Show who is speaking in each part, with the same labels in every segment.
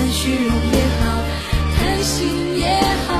Speaker 1: 很虚荣也好，贪心也好。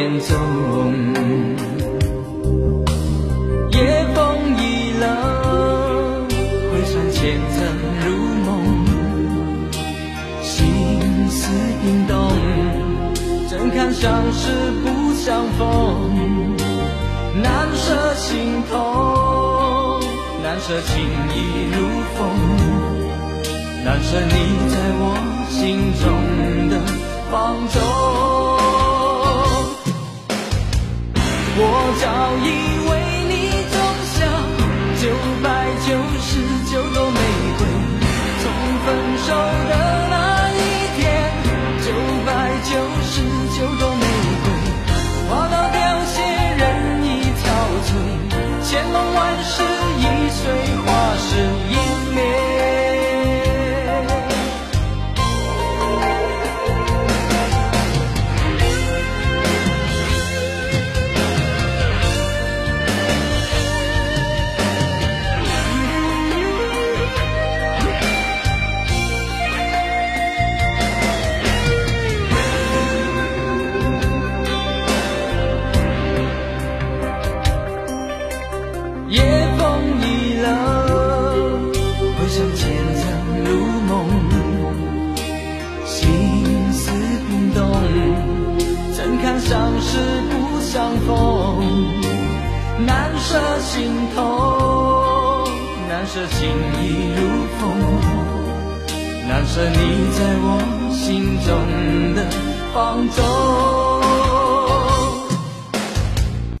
Speaker 2: 眼中，夜风已冷，回首前尘如梦，心似冰冻，怎堪相识不相逢？难舍心痛，难舍情意如风，难舍你在我心中的放纵。分手的是不相逢难舍心痛难舍情已如风难舍你在我心中的放纵